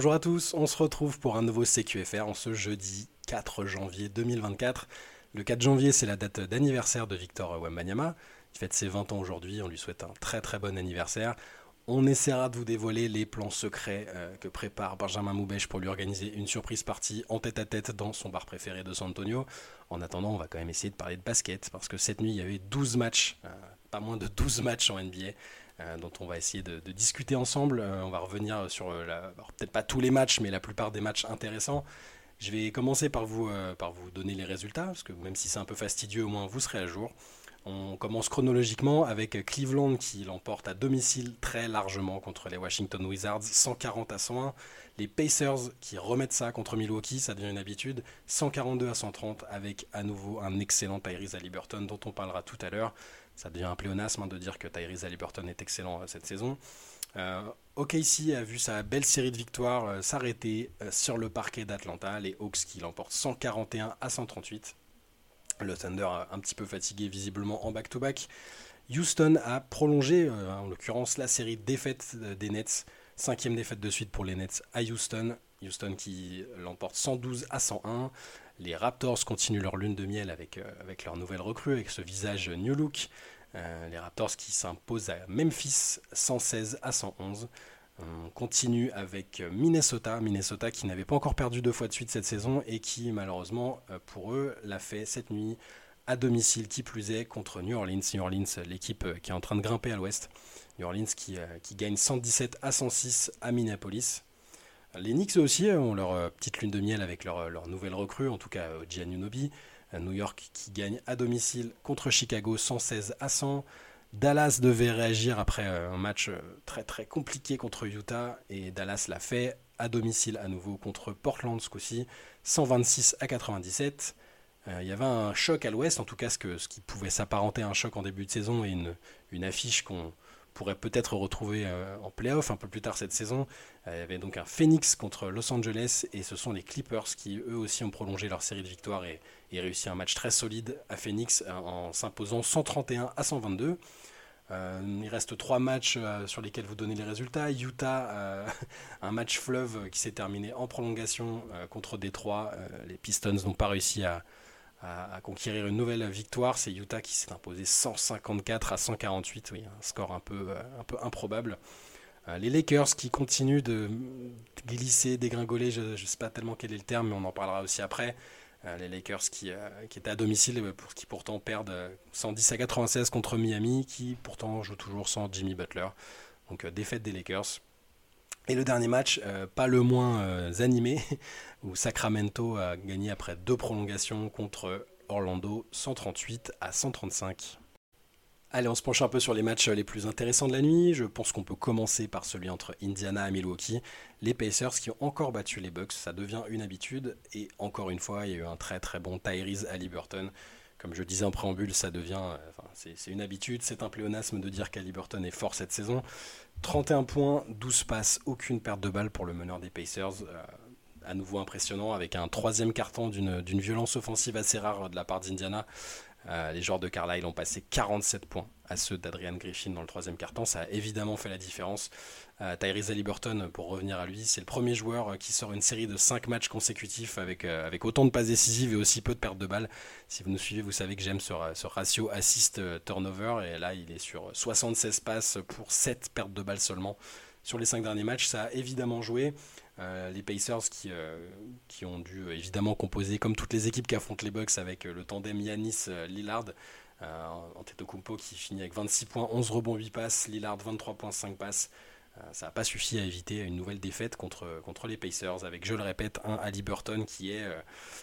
Bonjour à tous, on se retrouve pour un nouveau CQFR en ce jeudi 4 janvier 2024. Le 4 janvier, c'est la date d'anniversaire de Victor Wembanyama. Il fête ses 20 ans aujourd'hui, on lui souhaite un très très bon anniversaire. On essaiera de vous dévoiler les plans secrets euh, que prépare Benjamin Moubèche pour lui organiser une surprise partie en tête à tête dans son bar préféré de San Antonio. En attendant, on va quand même essayer de parler de basket parce que cette nuit, il y avait 12 matchs, euh, pas moins de 12 matchs en NBA. Euh, dont on va essayer de, discuter ensemble. on va revenir sur, peut-être pas tous les matchs, mais la plupart des matchs intéressants. Je vais commencer par vous, par vous donner les résultats, parce que même si c'est un peu fastidieux, au moins vous serez à jour. On commence chronologiquement avec Cleveland qui l'emporte à domicile très largement contre les Washington Wizards, 140 à 101. Les Pacers qui remettent ça contre Milwaukee, ça devient une habitude, 142 à 130 avec à nouveau un excellent Tyrese Haliburton dont on parlera tout à l'heure. Ça devient un pléonasme hein, de dire que Tyrese Haliburton est excellent euh, cette saison. Euh, OKC a vu sa belle série de victoires euh, s'arrêter sur le parquet d'Atlanta. Les Hawks qui l'emportent 141 à 138. Le Thunder un petit peu fatigué visiblement en back-to-back. Houston a prolongé, euh, en l'occurrence, la série de des Nets. Cinquième défaite de suite pour les Nets à Houston. Houston qui l'emporte 112 à 101. Les Raptors continuent leur lune de miel avec, euh, avec leur nouvelle recrue, avec ce visage new look. Euh, les Raptors qui s'imposent à Memphis 116 à 111. On continue avec Minnesota, Minnesota qui n'avait pas encore perdu deux fois de suite cette saison et qui malheureusement euh, pour eux l'a fait cette nuit à domicile qui plus est contre New Orleans. New Orleans, l'équipe euh, qui est en train de grimper à l'ouest. New Orleans qui, euh, qui, gagne 117 à 106 à Minneapolis. Les Knicks aussi ont leur petite lune de miel avec leur, leur nouvelle recrue, en tout cas Giannunobi. New York qui gagne à domicile contre Chicago 116 à 100. Dallas devait réagir après euh, un match euh, très très compliqué contre Utah et Dallas l'a fait à domicile à nouveau contre Portland ce coup-ci, 126 à 97. Euh, il y avait un choc à l'ouest, en tout cas ce, que, ce qui pouvait s'apparenter à un choc en début de saison et une, une affiche qu'on pourrait peut-être retrouver en playoff un peu plus tard cette saison. il y avait donc un Phoenix contre Los Angeles et ce sont les Clippers qui eux aussi ont prolongé leur série de victoires et, réussi un match très solide à Phoenix en s'imposant 131 à 122. Euh, il reste trois matchs euh, sur lesquels vous donnez les résultats. Utah, euh, un match fleuve qui s'est terminé en prolongation contre Détroit. les Pistons n'ont pas réussi à, conquérir une nouvelle victoire. C'est Utah qui s'est imposé 154 à 148. Oui, un score un peu, un peu improbable. les Lakers qui continuent de glisser, dégringoler, je ne sais pas tellement quel est le terme, mais on en parlera aussi après. Euh, les Lakers qui, euh, qui, étaient à domicile, euh, qui pourtant perdent 110 à 96 contre Miami, qui pourtant joue toujours sans Jimmy Butler. Donc défaite des Lakers. Et le dernier match, pas le moins animé, où Sacramento a gagné après deux prolongations contre Orlando 138 à 135. Allez, on se penche un peu sur les matchs les plus intéressants de la nuit. Je pense qu'on peut commencer par celui entre Indiana et Milwaukee. Les Pacers qui ont encore battu les Bucks, ça devient une habitude. Et encore une fois, il y a eu un très très bon Tyrese Halliburton. Comme je disais en préambule, ça devient, euh, c'est une habitude, c'est un pléonasme de dire qu'Halliburton est fort cette saison. 31 points, 12 passes, aucune perte de balle pour le meneur des Pacers. Euh, à nouveau impressionnant avec un troisième carton d'une violence offensive assez rare de la part d'Indiana euh, les joueurs de Carlisle ont passé 47 points à ceux d'Adrian Griffin dans le troisième quart-temps. Ça a évidemment fait la différence. Euh, Tyrese Halliburton, pour revenir à lui, c'est le premier joueur euh, qui sort une série de 5 matchs consécutifs avec, avec autant de passes décisives et aussi peu de pertes de balles. Si vous nous suivez, vous savez que j'aime ce, ratio assist-turnover. Et là, il est sur 76 passes pour 7 pertes de balles seulement. Sur les 5 derniers matchs, ça a évidemment joué. Euh, les Pacers qui, euh, qui ont dû euh, évidemment composer comme toutes les équipes qui affrontent les Bucks avec le tandem Yanis-Lillard. Antetokounmpo qui finit avec 26 points, 11 rebonds, 8 passes, Lillard 23 points, 5 passes. Ça n'a pas suffi à éviter une nouvelle défaite contre, contre les Pacers avec, je le répète, un Ali Burton qui est...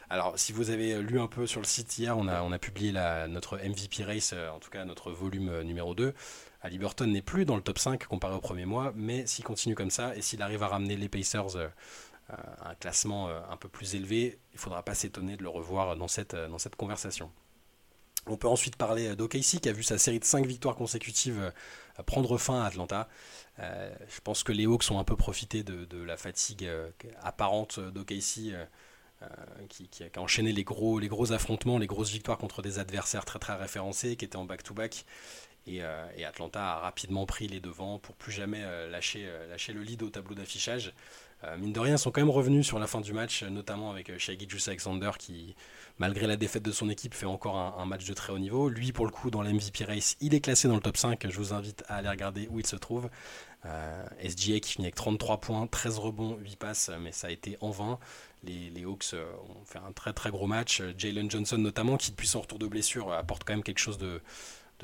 alors, si vous avez lu un peu sur le site hier, on a, on a publié la, notre MVP Race, en tout cas notre volume numéro 2. Halliburton n'est plus dans le top 5 comparé au premier mois, mais s'il continue comme ça et s'il arrive à ramener les Pacers euh, à un classement euh, un peu plus élevé, il ne faudra pas s'étonner de le revoir dans cette, euh, dans cette conversation. On peut ensuite parler d'OKC qui a vu sa série de 5 victoires consécutives prendre fin à Atlanta. je pense que les Hawks ont un peu profité de, la fatigue apparente d'OKC qui, a enchaîné les gros, affrontements, les grosses victoires contre des adversaires très référencés qui étaient en back-to-back. Euh, et, Atlanta a rapidement pris les devants pour plus jamais euh, lâcher, euh, lâcher le lead au tableau d'affichage. Mine de rien, sont quand même revenus sur la fin du match, notamment avec Shaggy Juice Alexander qui, malgré la défaite de son équipe, fait encore un, match de très haut niveau. Lui, pour le coup, dans l'MVP Race, il est classé dans le top 5. Je vous invite à aller regarder où il se trouve. SGA qui finit avec 33 points, 13 rebonds, 8 passes, mais ça a été en vain. Les, Hawks ont fait un très très gros match. Jalen Johnson notamment, qui depuis son retour de blessure apporte quand même quelque chose de,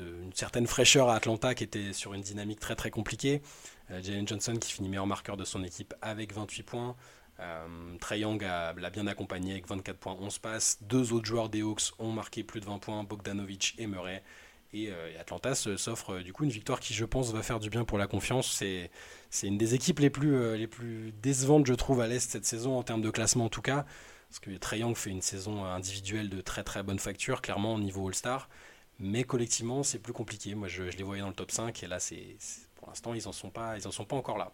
une certaine fraîcheur à Atlanta qui était sur une dynamique très très compliquée. Euh, Jalen Johnson qui finit meilleur marqueur de son équipe avec 28 points. Euh, Young l'a bien accompagné avec 24 points, 11 passes. Deux autres joueurs des Hawks ont marqué plus de 20 points, Bogdanovic et Murray. Et, euh, Atlanta s'offre du coup une victoire qui, je pense, va faire du bien pour la confiance. C'est, une des équipes les plus, décevantes, je trouve, à l'Est cette saison, en termes de classement en tout cas. Parce que Trey Young fait une saison individuelle de très très bonne facture, clairement au niveau All-Star. Mais collectivement, c'est plus compliqué. Moi, je, les voyais dans le top 5 et là, c'est, pour l'instant, ils n'en sont, pas, en sont pas encore là.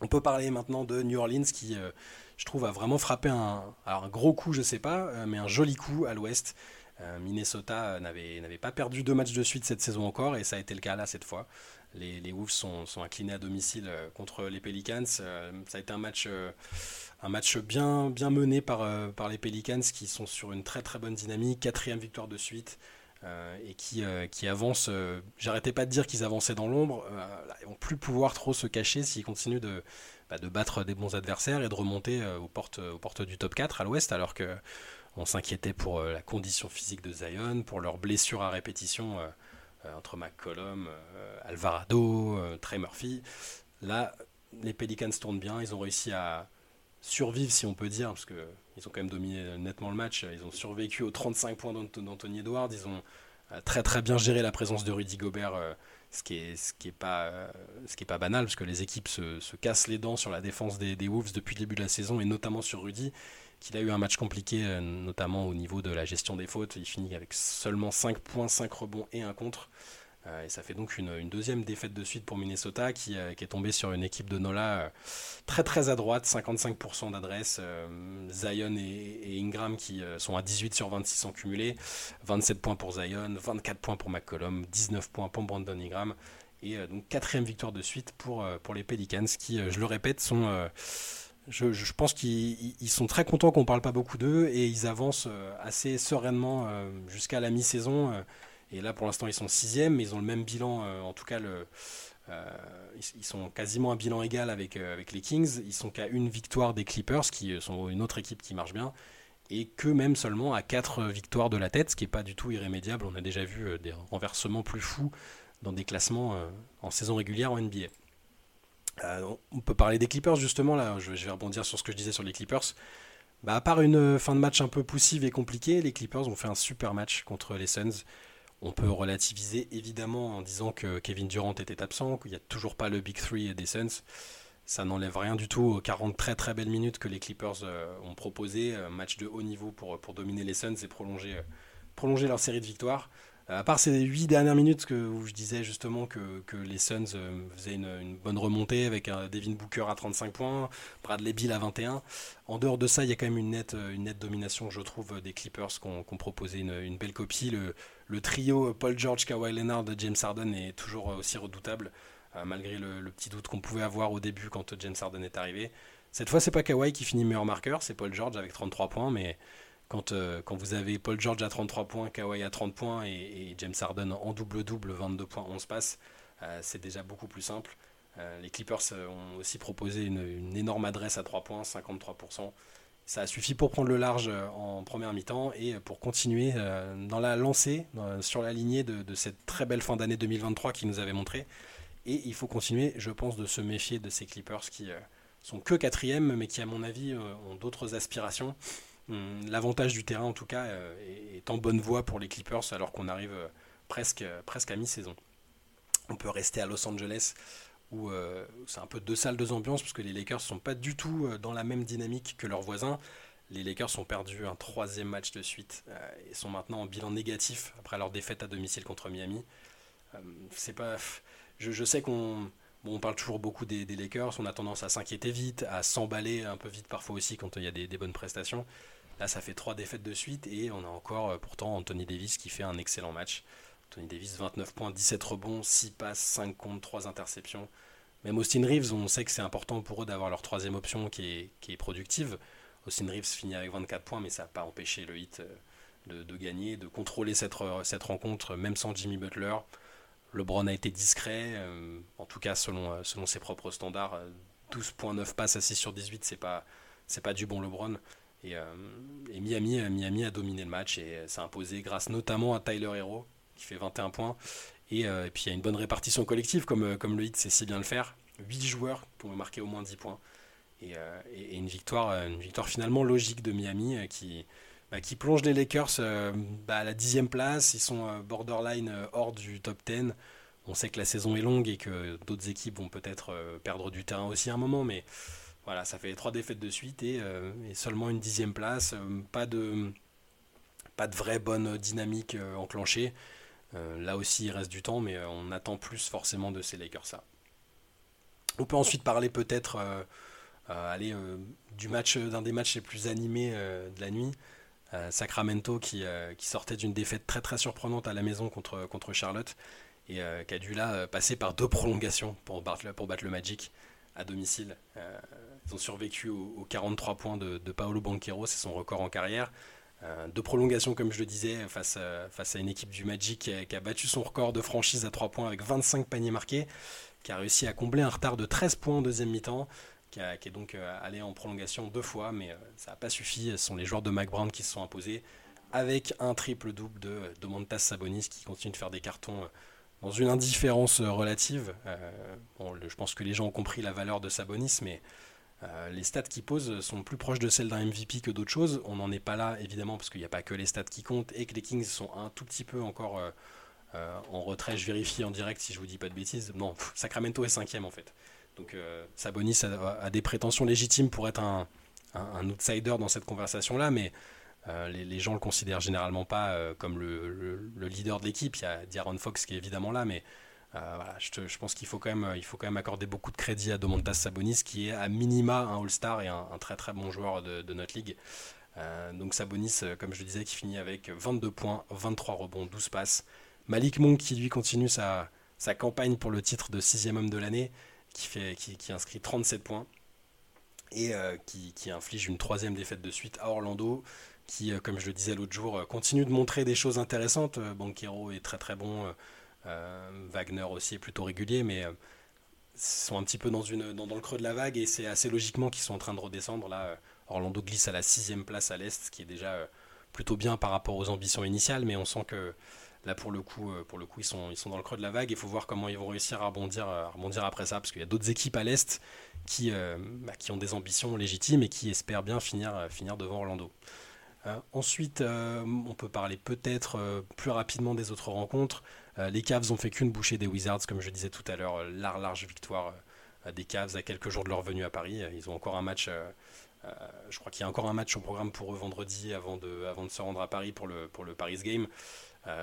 On peut parler maintenant de New Orleans qui, euh, je trouve, a vraiment frappé un, un gros coup, je sais pas, euh, mais un joli coup à l'ouest. Euh, Minnesota n'avait, pas perdu deux matchs de suite cette saison encore et ça a été le cas là cette fois. Les, les Wolves sont, sont, inclinés à domicile contre les Pelicans. ça a été un match, un match bien, bien mené par, par les Pelicans qui sont sur une très très bonne dynamique. Quatrième victoire de suite. Euh, et qui, euh, avancent. Euh, j'arrêtais pas de dire qu'ils avançaient dans l'ombre. ils vont plus pouvoir trop se cacher s'ils continuent de, bah, battre des bons adversaires et de remonter aux, portes, aux portes du top 4 à l'ouest, alors que on s'inquiétait pour la condition physique de Zion, pour leurs blessures à répétition entre McCollum, Alvarado, Trey Murphy. Là, les Pelicans tournent bien, ils ont réussi à survivre, si on peut dire, parce que ils ont quand même dominé nettement le match. Ils ont survécu aux 35 points d'Anthony Edwards. Ils ont euh, très très bien géré la présence de Rudy Gobert, euh, ce qui est ce qui est pas euh, ce qui est pas banal parce que les équipes se, se cassent les dents sur la défense des, des, Wolves depuis le début de la saison et notamment sur Rudy, qu'il a eu un match compliqué notamment au niveau de la gestion des fautes. Il finit avec seulement 5 points, 5 rebonds et un contre. Euh, et ça fait donc une, deuxième défaite de suite pour Minnesota qui, euh, est tombée sur une équipe de Nola euh, très très à droite, 55% d'adresse. Zion et, Ingram qui sont à 18 sur 26 en cumulé, 27 points pour Zion, 24 points pour McCollum, 19 points pour Brandon Ingram. Et donc quatrième victoire de suite pour, pour les Pelicans qui, je le répète, sont... Je, je, pense qu'ils sont très contents qu'on ne parle pas beaucoup d'eux et ils avancent assez sereinement jusqu'à la mi-saison. Et là, pour l'instant, ils sont sixième, mais ils ont le même bilan. Euh, en tout cas, le, euh, ils sont quasiment un bilan égal avec, euh, avec les Kings. Ils sont qu'à une victoire des Clippers, qui sont une autre équipe qui marche bien, et que même seulement à quatre victoires de la tête, ce qui n'est pas du tout irrémédiable. On a déjà vu des renversements plus fous dans des classements en saison régulière en NBA. on peut parler des Clippers justement, là, je, vais rebondir sur ce que je disais sur les Clippers. Bah, à part une fin de match un peu poussive et compliquée, les Clippers ont fait un super match contre les Suns. On peut relativiser évidemment en disant que Kevin Durant était absent, qu'il n'y a toujours pas le Big Three des Suns. Ça n'enlève rien du tout aux 40 très très belles minutes que les Clippers euh, ont proposé. Un match de haut niveau pour, dominer les Suns et prolonger, euh, prolonger leur série de victoires. Euh, à part ces 8 dernières minutes que, où je disais justement que, les Suns faisaient une, bonne remontée avec un Devin Booker à 35 points, Bradley Bill à 21. En dehors de ça, il y a quand même une nette, nette domination, je trouve, des Clippers qui ont, proposé une, belle copie. Le, le trio Paul George, Kawhi Leonard, James Harden est toujours aussi redoutable, euh, malgré le, petit doute qu'on pouvait avoir au début quand James Harden est arrivé. Cette fois, c'est pas Kawhi qui finit meilleur marqueur, c'est Paul George avec 33 points, mais quand, euh, quand vous avez Paul George à 33 points, Kawhi à 30 points et, James Harden en double-double, 22 points, 11 passes, euh, c'est déjà beaucoup plus simple. les Clippers ont aussi proposé une, énorme adresse à 3 points, 53%. Ça a suffi pour prendre le large euh, en première mi-temps et pour continuer euh, dans la lancée, sur la lignée de, cette très belle fin d'année 2023 qui nous avait montré. Et il faut continuer, je pense, de se méfier de ces Clippers qui euh, sont que quatrième, mais qui, à mon avis, ont d'autres aspirations. Hum, l'avantage du terrain, en tout cas, est en bonne voie pour les Clippers alors qu'on arrive presque, presque à mi-saison. On peut rester à Los Angeles où euh, c'est un peu deux salles, deux ambiances, parce que les Lakers sont pas du tout euh, dans la même dynamique que leurs voisins. Les Lakers ont perdu un troisième match de suite euh, et sont maintenant en bilan négatif après leur défaite à domicile contre Miami. c'est pas, je, sais qu'on on parle toujours beaucoup des, Lakers, on a tendance à s'inquiéter vite, à s'emballer un peu vite parfois aussi quand il y a des, bonnes prestations. Là, ça fait trois défaites de suite et on a encore pourtant Anthony Davis qui fait un excellent match. Tony Davis, 29 points, 17 rebonds, 6 passes, 5 comptes, 3 interceptions. même Austin Reeves, on sait que c'est important pour eux d'avoir leur troisième option qui est, productive. Austin Reeves finit avec 24 points, mais ça n'a pas empêché le hit de, de, gagner, de contrôler cette, rencontre, même sans Jimmy Butler. LeBron a été discret, en tout cas selon, ses propres standards. 12.9 passes à 6 sur 18, c'est pas, pas du bon LeBron. Et, et, Miami, Miami a dominé le match et s'est imposé grâce notamment à Tyler Hero, qui fait 21 points. Euh, et, puis il y a une bonne répartition collective, comme, euh, comme le hit sait si bien le faire. 8 joueurs pour marquer au moins 10 points. Et, euh, une, victoire, une victoire finalement logique de Miami qui, bah, qui plonge les Lakers bah, à la dixième place. Ils sont borderline hors du top 10. On sait que la saison est longue et que d'autres équipes vont peut-être perdre du terrain aussi à un moment, mais voilà, ça fait trois défaites de suite et, et seulement une dixième place. pas, de, pas de vraie bonne dynamique enclenchée. Euh, là aussi, il reste du temps, mais euh, on attend plus forcément de ces Lakers-là. On peut ensuite parler peut-être euh, du match, d'un des matchs les plus animés de la nuit. Sacramento qui, sortait d'une défaite très très surprenante à la maison contre, contre Charlotte et qui a dû là passer par deux prolongations pour battre, pour battre le Magic à domicile. Ils ont survécu aux, 43 points de, Paolo Banquero, c'est son record en carrière. Euh, de prolongation, comme je le disais, face à, face à une équipe du Magic qui a, battu son record de franchise à 3 points avec 25 paniers marqués, qui a réussi à combler un retard de 13 points en deuxième mi-temps, qui, est donc euh, allé en prolongation deux fois, mais euh, ça n'a pas suffi. Ce sont les joueurs de McBrown qui se sont imposés avec un triple-double de Domantas Sabonis qui continue de faire des cartons dans une indifférence relative. je pense que les gens ont compris la valeur de Sabonis, mais euh, les stats qui posent sont plus proches de celles d'un MVP que d'autres choses. On n'en est pas là, évidemment, parce qu'il n'y a pas que les stats qui comptent et que les Kings sont un tout petit peu encore euh, euh, en retrait. Je vérifie en direct si je vous dis pas de bêtises. Non, Sacramento est cinquième en fait. Donc Sabonis a, des prétentions légitimes pour être un, outsider dans cette conversation-là, mais les, les, gens le considèrent généralement pas comme le, leader de l'équipe. Il y a D'Aaron Fox qui est évidemment là, mais euh, je, pense qu'il faut, quand même, accorder beaucoup de crédit à Domantas Sabonis, qui est à minima un All-Star et un, très très bon joueur de, notre ligue. Euh, donc Sabonis, euh, comme je le disais, qui finit avec 22 points, 23 rebonds, 12 passes. Malik Monk qui lui continue sa, campagne pour le titre de sixième homme de l'année, qui, inscrit 37 points et qui, qui, inflige une troisième défaite de suite à Orlando, qui, comme je le disais l'autre jour, continue de montrer des choses intéressantes. Banquero est très très bon. Euh, Wagner aussi est plutôt régulier, mais euh, sont un petit peu dans, le creux de la vague et c'est assez logiquement qu'ils sont en train de redescendre. Là, euh, Orlando glisse à la sixième place à l'Est, ce qui est déjà plutôt bien par rapport aux ambitions initiales, mais on sent que là, pour le coup, pour le coup ils, sont, dans le creux de la vague. Il faut voir comment ils vont réussir à rebondir, après ça, parce qu'il y a d'autres équipes à l'Est qui, bah, qui ont des ambitions légitimes et qui espèrent bien finir devant Orlando. ensuite, on peut parler peut-être plus rapidement des autres rencontres. Euh, les Cavs ont fait qu'une bouchée des Wizards, comme je disais tout à l'heure, euh, large, large victoire euh, des Cavs à quelques jours de leur venue à Paris. Ils ont encore un match. je crois qu'il y a encore un match au programme pour eux vendredi avant de, se rendre à Paris pour le, pour le Paris Game.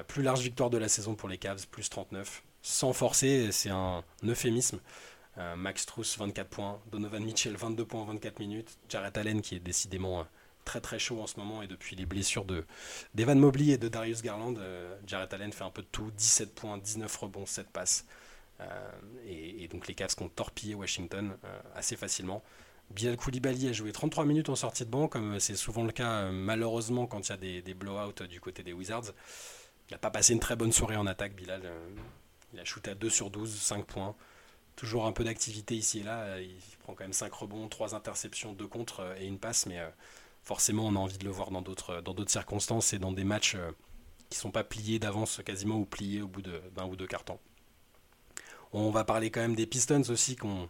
plus large victoire de la saison pour les Cavs, plus 39. Sans forcer, c'est un euphémisme. Max Truss, 24 points. Donovan Mitchell, 22 points en 24 minutes. Jarrett Allen, qui est décidément très très chaud en ce moment et depuis les blessures de d'Evan Mobley et de Darius Garland, euh, Jarrett Allen fait un peu de tout, 17 points, 19 rebonds, 7 passes. Euh, et, donc les Cavs ont torpillé Washington euh, assez facilement. Bilal Koulibaly a joué 33 minutes en sortie de banc, comme c'est souvent le cas malheureusement quand il y a des, des blowouts du côté des Wizards. Il n'a pas passé une très bonne soirée en attaque, Bilal. il a shooté à 2 sur 12, 5 points. Toujours un peu d'activité ici et là. Il prend quand même 5 rebonds, 3 interceptions, 2 contre et une passe, mais forcément on a envie de le voir dans d'autres dans d'autres circonstances et dans des matchs euh, qui sont pas pliés d'avance quasiment ou pliés au bout d'un ou deux cartons. On va parler quand même des Pistons aussi qui ont,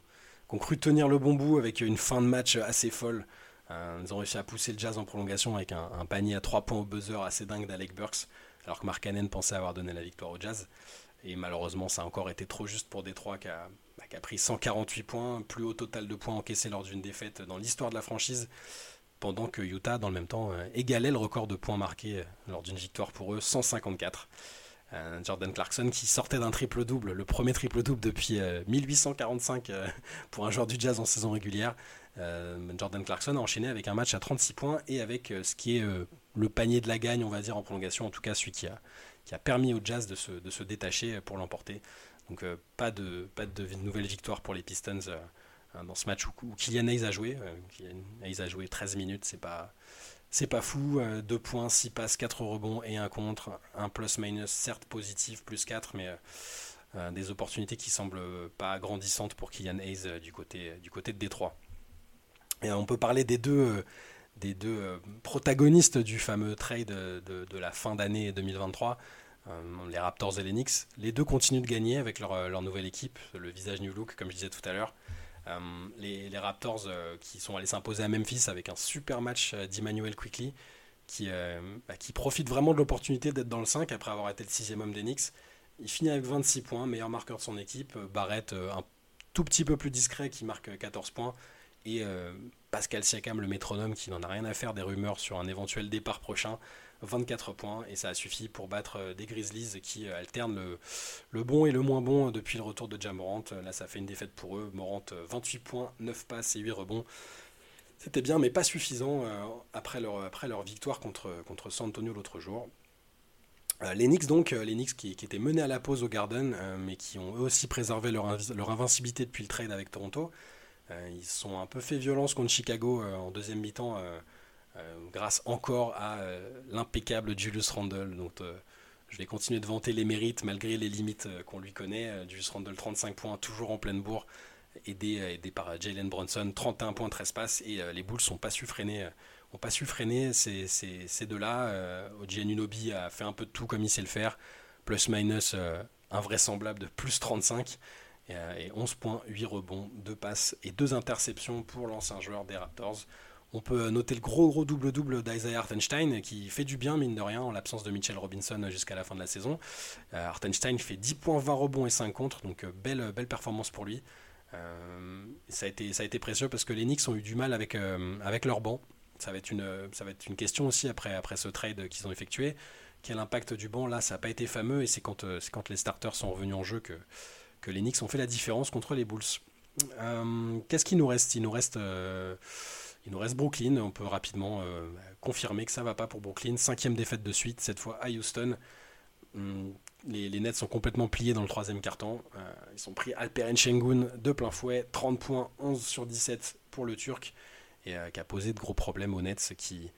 cru tenir le bon bout avec une fin de match assez folle. Euh, ils ont réussi à pousser le Jazz en prolongation avec un, panier à 3 points au buzzer assez dingue d'Alec Burks, alors que Mark Cannon pensait avoir donné la victoire au Jazz. Et malheureusement, ça a encore été trop juste pour Détroit qui a, qui a pris 148 points, plus haut total de points encaissés lors d'une défaite dans l'histoire de la franchise pendant que Utah, dans le même temps, euh, égalait le record de points marqués euh, lors d'une victoire pour eux, 154. Euh, Jordan Clarkson qui sortait d'un triple-double, le premier triple-double depuis 1845 pour un joueur du jazz en saison régulière. Jordan Clarkson a enchaîné avec un match à 36 points et avec ce qui est le panier de la gagne, on va dire, en prolongation, en tout cas celui qui a, permis au jazz de se, de se détacher pour l'emporter. Donc pas, de, pas de nouvelle victoire pour les Pistons dans ce match où, Kylian Hayes a joué. Kylian Hayes a joué 13 minutes, c'est pas, c'est pas fou. 2 points, 6 passes, 4 rebonds et un contre. Un plus-minus, certes positif, plus 4, mais des opportunités qui semblent pas grandissantes pour Kylian Hayes du, côté, du côté de Détroit. Et on peut parler des deux des deux euh, protagonistes du fameux trade de, la fin d'année 2023, euh, les Raptors et les Knicks. Les deux continuent de gagner avec leur, euh, nouvelle équipe, le visage New Look, comme je disais tout à l'heure. Les, Raptors qui sont allés s'imposer à Memphis avec un super match d'Emmanuel Quickly, qui, bah, qui profite vraiment de l'opportunité d'être dans le 5 après avoir été le sixième homme des Knicks. Il finit avec 26 points, meilleur marqueur de son équipe. Barrett, un tout petit peu plus discret, qui marque 14 points. Et Pascal Siakam, le métronome, qui n'en a rien à faire des rumeurs sur un éventuel départ prochain. 24 points et ça a suffi pour battre euh, des Grizzlies qui euh, alternent le, bon et le moins bon depuis le retour de Jamorant. Là, ça fait une défaite pour eux. Morant, 28 points, 9 passes et 8 rebonds. C'était bien, mais pas suffisant euh, après, leur, victoire contre, contre San Antonio l'autre jour. les Knicks, donc, les Knicks qui, étaient menés à la pause au Garden, mais qui ont eux aussi préservé leur, leur invincibilité depuis le trade avec Toronto. Euh, ils sont un peu fait violence contre Chicago euh, en deuxième mi-temps euh, grâce encore à l'impeccable Julius Randle. Donc, je vais continuer de vanter les mérites malgré les limites qu'on lui connaît. Julius Randle, 35 points, toujours en pleine bourre, aidé, aidé par Jalen Bronson, 31 points, 13 passes. Et les Bulls n'ont pas su freiner, ont pas su freiner ces, deux-là. Euh, Unobi a fait un peu de tout comme il sait le faire. Plus-minus invraisemblable de plus 35. Et, 11 points, 8 rebonds, 2 passes et 2 interceptions pour l'ancien joueur des Raptors. On peut noter le gros gros double-double d'Isaiah Hartenstein qui fait du bien, mine de rien, en l'absence de Mitchell Robinson jusqu'à la fin de la saison. Euh, Hartenstein fait 10 points, 20 rebonds et 5 contre, donc euh, belle, performance pour lui. Euh, ça, a été, précieux parce que les Knicks ont eu du mal avec, leur banc. Ça va, être une, question aussi après, ce trade qu'ils ont effectué. Quel impact du banc? Là, ça n'a pas été fameux et c'est quand, les starters sont revenus en jeu que, les Knicks ont fait la différence contre les Bulls. Qu'est-ce qu'il nous reste? Il nous reste, il nous reste Brooklyn. On peut rapidement euh, confirmer que ça va pas pour Brooklyn. Cinquième défaite de suite, cette fois à Houston. Hum, les, Nets sont complètement pliés dans le troisième carton. ils sont pris Alperen Şengün de plein fouet. 30 points, 11 sur 17 pour le Turc. Et qui a posé de gros problèmes aux Nets qui,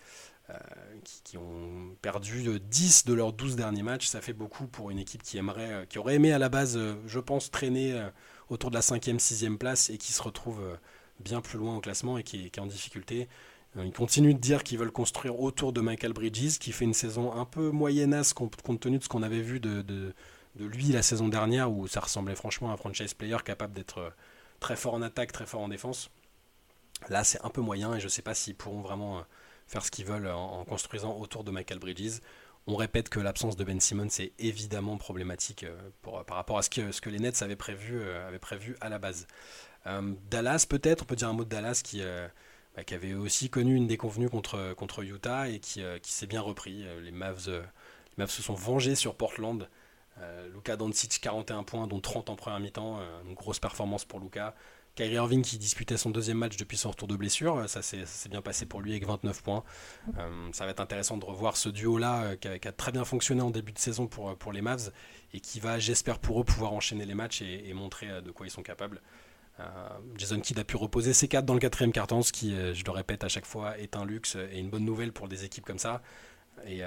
euh, ont perdu 10 de leurs 12 derniers matchs. Ça fait beaucoup pour une équipe qui, aimerait, euh, qui aurait aimé à la base, euh, je pense, traîner autour de la 5e, 6e place et qui se retrouve bien plus loin au classement et qui est, en difficulté. Ils continuent de dire qu'ils veulent construire autour de Michael Bridges, qui fait une saison un peu moyennasse compte tenu de ce qu'on avait vu de, lui la saison dernière, où ça ressemblait franchement à un franchise player capable d'être très fort en attaque, très fort en défense. Là, c'est un peu moyen et je ne sais pas s'ils pourront vraiment faire ce qu'ils veulent en, construisant autour de Michael Bridges. On répète que l'absence de Ben Simmons est évidemment problématique euh, par rapport à ce que, ce que les Nets avaient prévu, euh, à la base. Euh, Dallas, peut-être, on peut dire un mot de Dallas qui, bah, avait aussi connu une déconvenue contre, Utah et qui, s'est bien repris. Les Mavs, se sont vengés sur Portland. Luka Doncic, 41 points, dont 30 en première mi-temps. une grosse performance pour Luka. Kyrie Irving qui disputait son deuxième match depuis son retour de blessure, ça s'est bien passé pour lui avec 29 points. Euh, ça va être intéressant de revoir ce duo-là euh, qui, a très bien fonctionné en début de saison pour, pour les Mavs et qui va, j'espère pour eux, pouvoir enchaîner les matchs et, montrer euh, de quoi ils sont capables. Jason Kidd a pu reposer ses quatre dans le quatrième carton, ce qui, je le répète à chaque fois, est un luxe et une bonne nouvelle pour des équipes comme ça. Et, et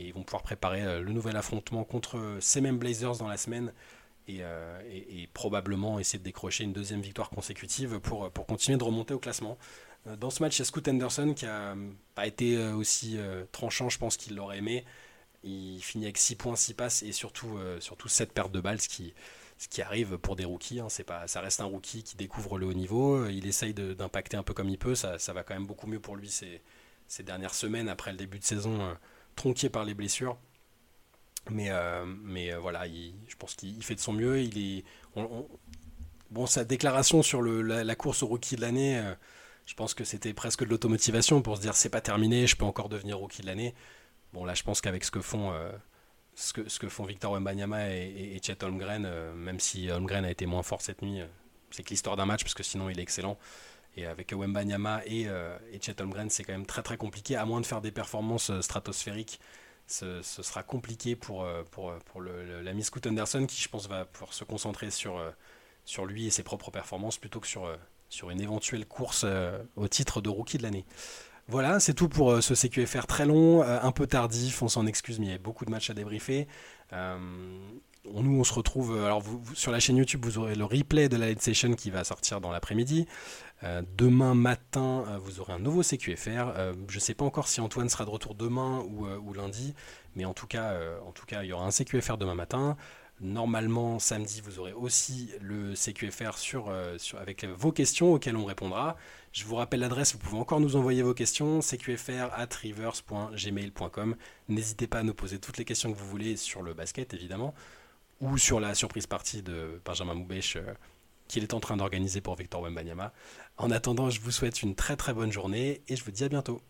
ils vont pouvoir préparer le nouvel affrontement contre ces mêmes Blazers dans la semaine euh, et, probablement essayer de décrocher une deuxième victoire consécutive pour, pour continuer de remonter au classement. Euh, dans ce match, il y a Scoot Anderson qui n'a pas été euh, aussi tranchant, je pense qu'il l'aurait aimé. Il finit avec 6 points, 6 passes et surtout, surtout 7 pertes de balles, ce qui, ce qui arrive pour des rookies. Hein. C'est pas, ça reste un rookie qui découvre le haut niveau. Il essaye d'impacter un peu comme il peut. Ça, ça, va quand même beaucoup mieux pour lui ces, ces dernières semaines après le début de saison tronqué par les blessures. Mais, euh, mais euh, voilà, je pense qu'il fait de son mieux. Il est, bon, sa déclaration sur la, course au rookie de l'année, euh, je pense que c'était presque de l'automotivation pour se dire c'est pas terminé, je peux encore devenir rookie de l'année. Bon, là, je pense qu'avec ce que font. ce que, font Victor Wembanyama et, et, Chet Holmgren, même si Holmgren a été moins fort cette nuit, c'est que l'histoire d'un match, parce que sinon il est excellent. Et avec Wembanyama et, et Chet Holmgren, c'est quand même très très compliqué, à moins de faire des performances stratosphériques ce, sera compliqué pour, pour, pour l'ami Scoot Anderson qui, je pense, va pouvoir se concentrer sur, sur lui et ses propres performances plutôt que sur, sur une éventuelle course au titre de rookie de l'année. Voilà, c'est tout pour ce CQFR très long, un peu tardif, on s'en excuse, mais il y avait beaucoup de matchs à débriefer. Nous, on se retrouve. Alors, sur la chaîne YouTube, vous aurez le replay de la Late Session qui va sortir dans l'après-midi. Euh, demain matin, euh, vous aurez un nouveau CQFR. Euh, je ne sais pas encore si Antoine sera de retour demain ou, lundi, mais en tout, cas, il y aura un CQFR demain matin. Normalement, samedi, vous aurez aussi le CQFR sur, avec vos questions auxquelles on répondra. Je vous rappelle l'adresse, vous pouvez encore nous envoyer vos questions, cqfr at reverse.gmail.com. N'hésitez pas à nous poser toutes les questions que vous voulez sur le basket, évidemment, ou sur la surprise partie de Benjamin Moubèche qu'il est en train d'organiser pour Victor Wembanyama. En attendant, je vous souhaite une très très bonne journée et je vous dis à bientôt.